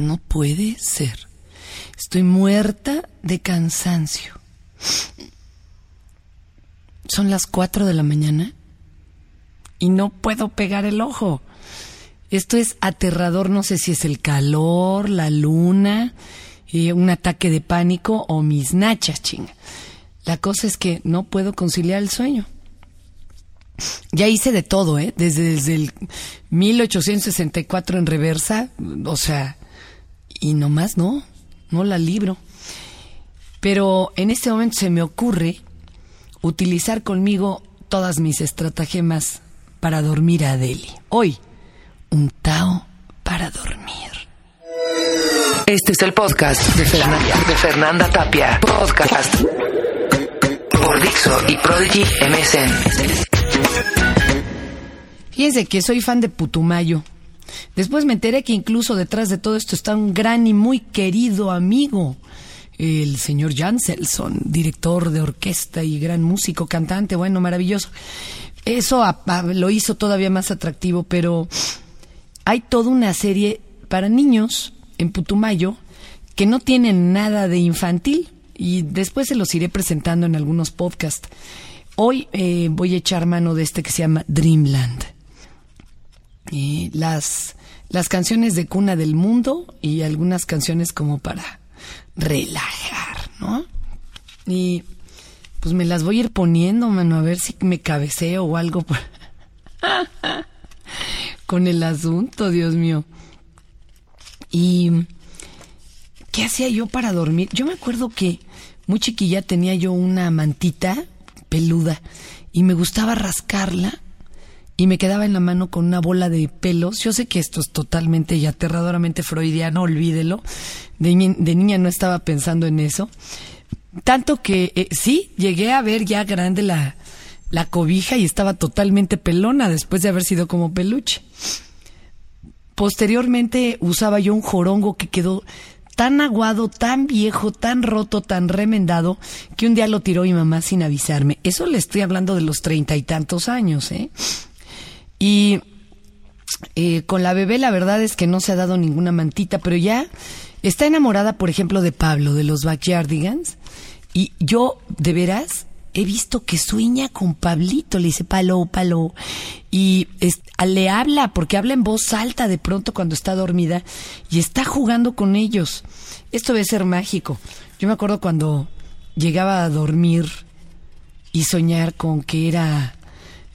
No puede ser. Estoy muerta de cansancio. Son las cuatro de la mañana y no puedo pegar el ojo. Esto es aterrador, no sé si es el calor, la luna, eh, un ataque de pánico o mis nachas, chinga. La cosa es que no puedo conciliar el sueño. Ya hice de todo, ¿eh? Desde, desde el 1864 en reversa, o sea, y nomás no, no la libro. Pero en este momento se me ocurre utilizar conmigo todas mis estratagemas para dormir a Adeli. Hoy, un Tao para dormir. Este es el podcast de Fernanda, de Fernanda Tapia. Podcast por Dixo y Prodigy MSN. Fíjense que soy fan de Putumayo. Después me enteré que incluso detrás de todo esto está un gran y muy querido amigo, el señor Janselson, director de orquesta y gran músico, cantante, bueno, maravilloso. Eso lo hizo todavía más atractivo, pero hay toda una serie para niños en Putumayo que no tienen nada de infantil y después se los iré presentando en algunos podcasts. Hoy eh, voy a echar mano de este que se llama Dreamland. Las, las canciones de cuna del mundo y algunas canciones como para relajar, ¿no? Y pues me las voy a ir poniendo, mano, a ver si me cabeceo o algo con el asunto, Dios mío. Y ¿qué hacía yo para dormir? Yo me acuerdo que muy chiquilla tenía yo una mantita peluda y me gustaba rascarla y me quedaba en la mano con una bola de pelos. Yo sé que esto es totalmente y aterradoramente freudiano, olvídelo. De, niña no estaba pensando en eso. Tanto que eh, sí, llegué a ver ya grande la, la cobija y estaba totalmente pelona después de haber sido como peluche. Posteriormente usaba yo un jorongo que quedó tan aguado, tan viejo, tan roto, tan remendado, que un día lo tiró mi mamá sin avisarme. Eso le estoy hablando de los treinta y tantos años, ¿eh? Y eh, con la bebé la verdad es que no se ha dado ninguna mantita, pero ya está enamorada, por ejemplo, de Pablo, de los Backyardigans. Y yo, de veras, he visto que sueña con Pablito, le dice palo, palo, y le habla, porque habla en voz alta de pronto cuando está dormida, y está jugando con ellos. Esto debe ser mágico. Yo me acuerdo cuando llegaba a dormir y soñar con que era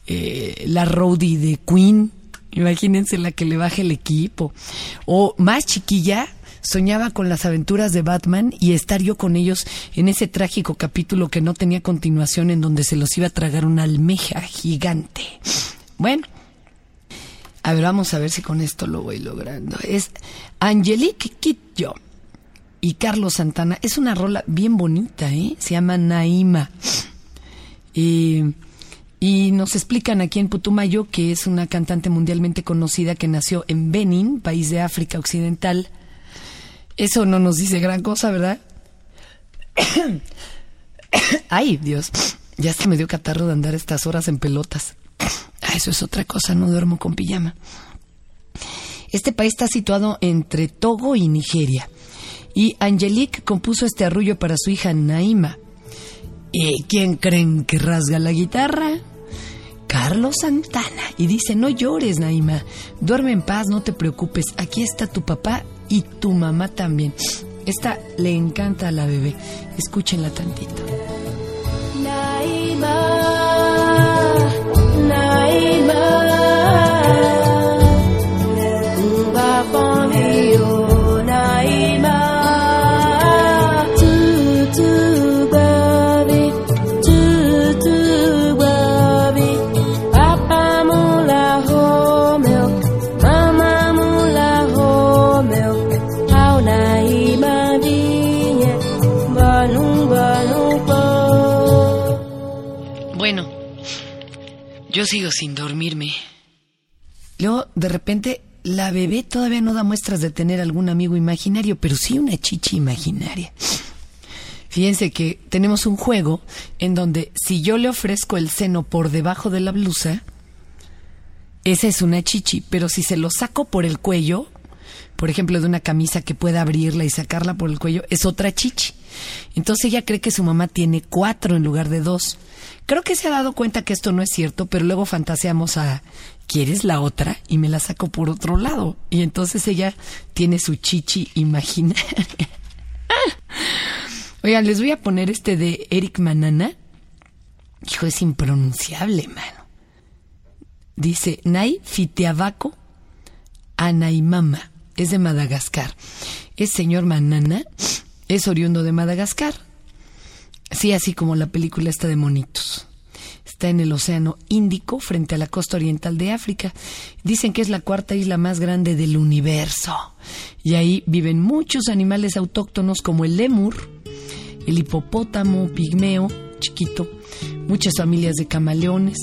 eh, la roadie de Queen, imagínense la que le baje el equipo, o más chiquilla, soñaba con las aventuras de Batman y estar yo con ellos en ese trágico capítulo que no tenía continuación en donde se los iba a tragar una almeja gigante. Bueno, a ver, vamos a ver si con esto lo voy logrando. Es Angelique Kidjo y Carlos Santana. Es una rola bien bonita, ¿eh? Se llama Naima. y nos explican aquí en Putumayo que es una cantante mundialmente conocida que nació en Benin, país de África Occidental, eso no nos dice gran cosa, ¿verdad? Ay, Dios, ya se me dio catarro de andar estas horas en pelotas. Ah, eso es otra cosa, no duermo con pijama. Este país está situado entre Togo y Nigeria. Y Angelique compuso este arrullo para su hija Naima. ¿Y quién creen que rasga la guitarra? Carlos Santana. Y dice, no llores, Naima. Duerme en paz, no te preocupes. Aquí está tu papá y tu mamá también. Esta le encanta a la bebé. Escúchenla tantito. Sigo sin dormirme. Luego, de repente, la bebé todavía no da muestras de tener algún amigo imaginario, pero sí una chichi imaginaria. Fíjense que tenemos un juego en donde si yo le ofrezco el seno por debajo de la blusa, esa es una chichi, pero si se lo saco por el cuello, por ejemplo, de una camisa que pueda abrirla y sacarla por el cuello, es otra chichi. Entonces ella cree que su mamá tiene cuatro en lugar de dos. Creo que se ha dado cuenta que esto no es cierto, pero luego fantaseamos a ¿quieres la otra? Y me la saco por otro lado. Y entonces ella tiene su chichi imaginaria. Oigan, les voy a poner este de Eric Manana. Hijo, es impronunciable, mano. Dice Nai Fiteabaco Anaimama. Es de Madagascar. Es señor Manana. Es oriundo de Madagascar. Sí, así como la película está de monitos. Está en el Océano Índico, frente a la costa oriental de África. Dicen que es la cuarta isla más grande del universo. Y ahí viven muchos animales autóctonos como el lemur, el hipopótamo pigmeo, chiquito, muchas familias de camaleones.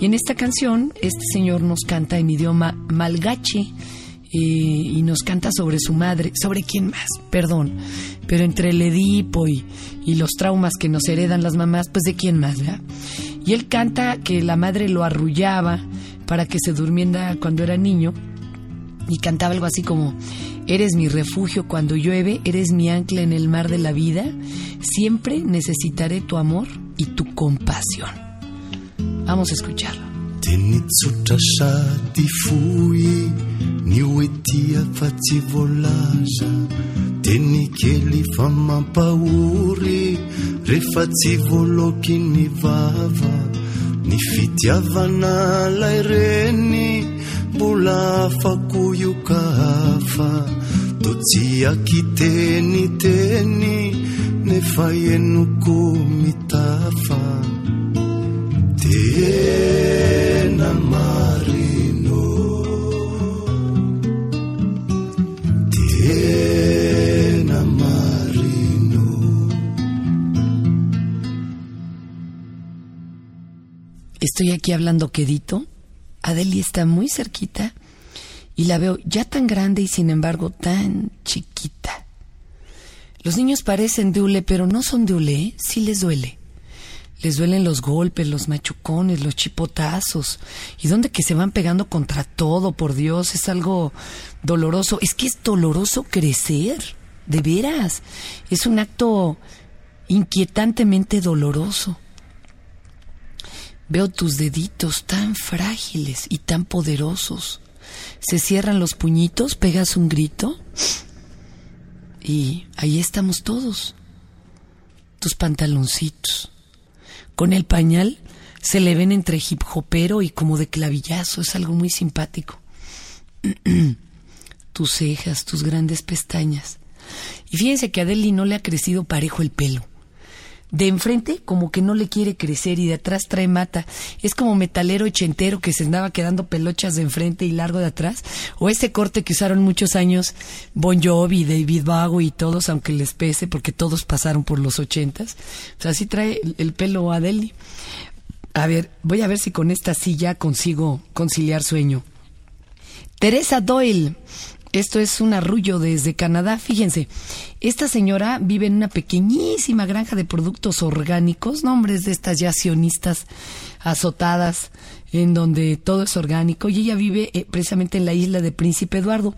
Y en esta canción, este señor nos canta en idioma malgache eh, y nos canta sobre su madre, sobre quién más, perdón, pero entre el Edipo y, y los traumas que nos heredan las mamás, pues de quién más, ¿verdad? Y él canta que la madre lo arrullaba para que se durmiera cuando era niño y cantaba algo así como, eres mi refugio cuando llueve, eres mi ancla en el mar de la vida, siempre necesitaré tu amor y tu compasión. Vamos a escucharlo. de nitsotra sady foy ny oetia fa tsy voalaza. De ny kely fa mampahory rehefa tsy voaloky ny vava. Ny fitiavana lay reny mbola afako ioka hafa. To tsy akiteny teny nefa enoko mitafa. Marino Estoy aquí hablando quedito. Adeli está muy cerquita y la veo ya tan grande y sin embargo tan chiquita. Los niños parecen de hule, pero no son de hule, ¿eh? sí les duele. Les duelen los golpes, los machucones, los chipotazos. Y donde que se van pegando contra todo, por Dios, es algo doloroso. Es que es doloroso crecer, de veras. Es un acto inquietantemente doloroso. Veo tus deditos tan frágiles y tan poderosos. Se cierran los puñitos, pegas un grito y ahí estamos todos. Tus pantaloncitos. Con el pañal se le ven entre hip hopero y como de clavillazo. Es algo muy simpático. tus cejas, tus grandes pestañas. Y fíjense que a Adeli no le ha crecido parejo el pelo. De enfrente como que no le quiere crecer y de atrás trae mata. Es como metalero ochentero que se andaba quedando pelochas de enfrente y largo de atrás. O ese corte que usaron muchos años Bon Jovi, David Bowie y todos, aunque les pese porque todos pasaron por los ochentas. O sea, así trae el, el pelo Adeli. A ver, voy a ver si con esta silla consigo conciliar sueño. Teresa Doyle. Esto es un arrullo desde Canadá. Fíjense, esta señora vive en una pequeñísima granja de productos orgánicos, nombres de estas ya sionistas azotadas, en donde todo es orgánico, y ella vive eh, precisamente en la isla de Príncipe Eduardo.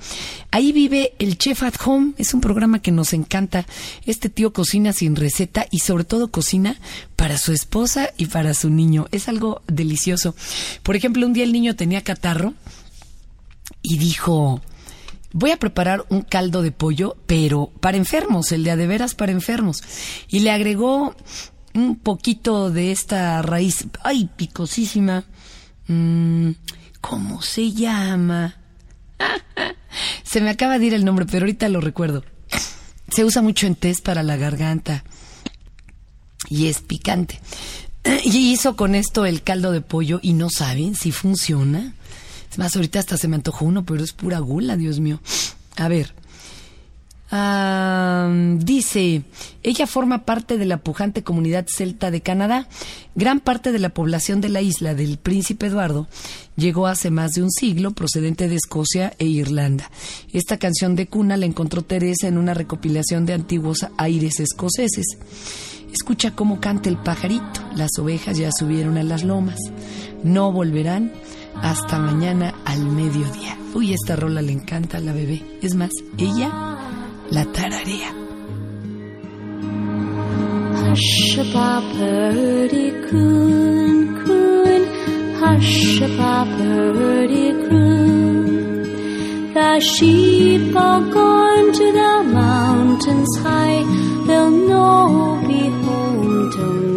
Ahí vive el Chef at Home, es un programa que nos encanta. Este tío cocina sin receta y sobre todo cocina para su esposa y para su niño. Es algo delicioso. Por ejemplo, un día el niño tenía catarro y dijo, voy a preparar un caldo de pollo, pero para enfermos, el de a de veras para enfermos. Y le agregó un poquito de esta raíz, ay, picosísima. Mm, ¿Cómo se llama? se me acaba de ir el nombre, pero ahorita lo recuerdo. Se usa mucho en test para la garganta y es picante. Y hizo con esto el caldo de pollo y no saben si funciona. Es más, ahorita hasta se me antojó uno, pero es pura gula, Dios mío. A ver. Ah, dice, ella forma parte de la pujante comunidad celta de Canadá. Gran parte de la población de la isla del Príncipe Eduardo llegó hace más de un siglo procedente de Escocia e Irlanda. Esta canción de cuna la encontró Teresa en una recopilación de antiguos aires escoceses. Escucha cómo canta el pajarito. Las ovejas ya subieron a las lomas. No volverán hasta mañana al mediodía. Uy, esta rola le encanta a la bebé. Es más, ella la tararea. Hush, birdie, coon, coon. The sheep are gone to the mountains high. They'll no be home till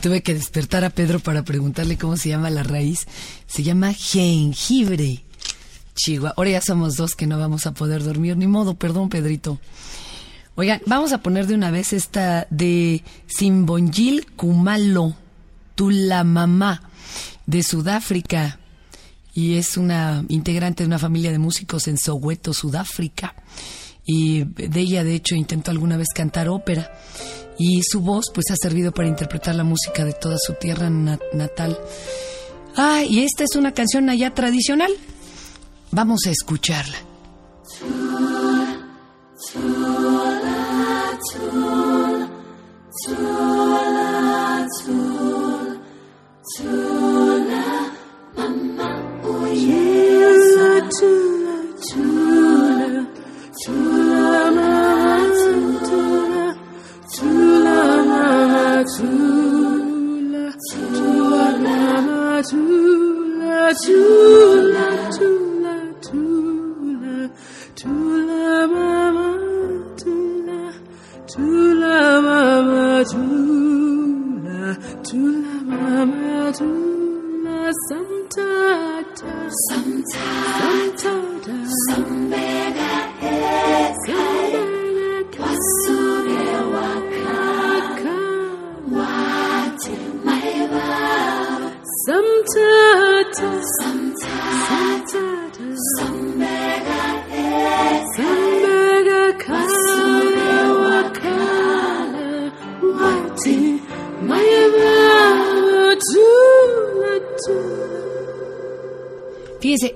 Tuve que despertar a Pedro para preguntarle cómo se llama la raíz. Se llama jengibre. Chihuahua. Ahora ya somos dos que no vamos a poder dormir. Ni modo, perdón, Pedrito. Oigan, vamos a poner de una vez esta de Simbonjil Kumalo, Tulamamá, de Sudáfrica. Y es una integrante de una familia de músicos en Soweto, Sudáfrica. Y de ella, de hecho, intentó alguna vez cantar ópera. Y su voz, pues, ha servido para interpretar la música de toda su tierra na- natal. Ah, y esta es una canción allá tradicional. Vamos a escucharla.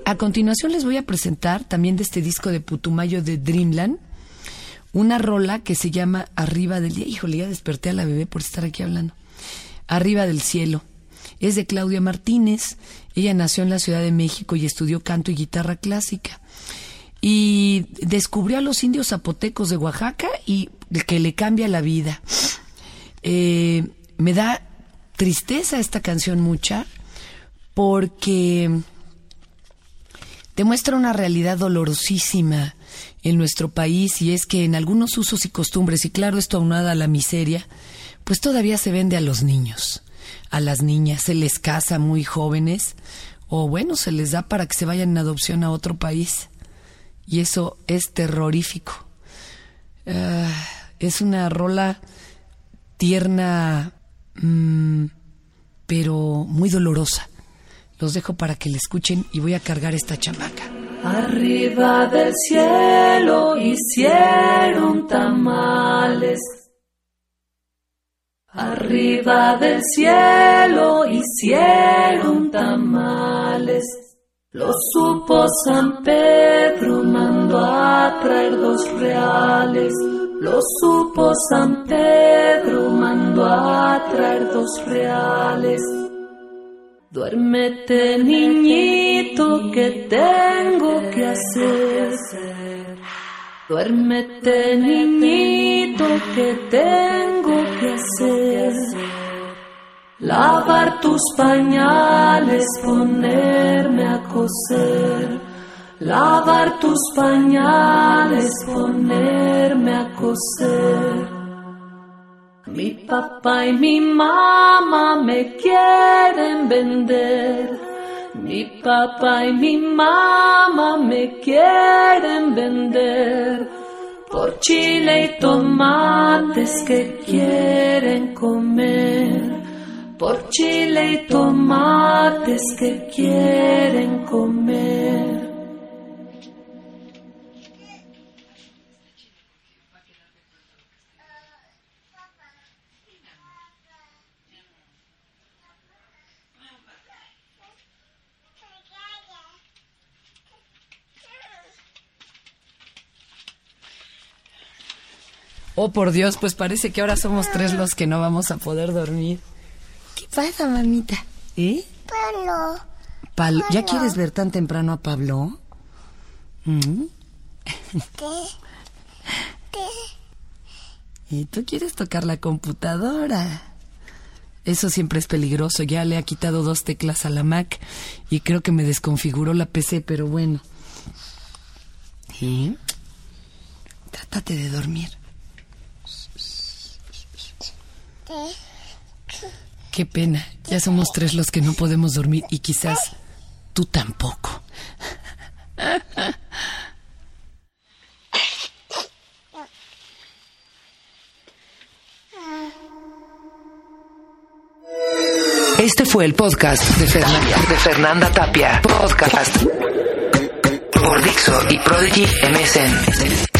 A continuación les voy a presentar también de este disco de Putumayo de Dreamland una rola que se llama Arriba del día. Híjole, ya desperté a la bebé por estar aquí hablando. Arriba del cielo. Es de Claudia Martínez. Ella nació en la Ciudad de México y estudió canto y guitarra clásica. Y descubrió a los indios zapotecos de Oaxaca y que le cambia la vida. Eh, me da tristeza esta canción mucha porque demuestra una realidad dolorosísima en nuestro país y es que en algunos usos y costumbres, y claro, esto aunada a la miseria, pues todavía se vende a los niños, a las niñas, se les casa muy jóvenes o bueno, se les da para que se vayan en adopción a otro país. Y eso es terrorífico. Ah, es una rola tierna, mm, pero muy dolorosa. Los dejo para que la escuchen y voy a cargar esta chamaca. Arriba del cielo hicieron tamales. Arriba del cielo hicieron tamales. Lo supo San Pedro, mandó a traer dos reales. Lo supo San Pedro, mandó a traer dos reales. Duérmete, niñito, que tengo que hacer. Duérmete, niñito, que tengo que hacer. Lavar tus pañales, ponerme a coser. Lavar tus pañales, ponerme a coser. Mi papá y mi mamá me quieren vender. Mi papá y mi mamá me quieren vender. Por chile y tomates que quieren comer. Por chile y tomates que quieren comer. Oh, por Dios, pues parece que ahora somos tres los que no vamos a poder dormir. ¿Qué pasa, mamita? ¿Eh? Palo. Pal- ¿Ya quieres ver tan temprano a Pablo? ¿Mm? ¿Y tú quieres tocar la computadora? Eso siempre es peligroso. Ya le ha quitado dos teclas a la Mac y creo que me desconfiguró la PC, pero bueno. ¿Sí? Trátate de dormir. Qué pena. Ya somos tres los que no podemos dormir y quizás tú tampoco. Este fue el podcast de Fernanda, Tapia. Podcast por Dixo y Prodigy MSN.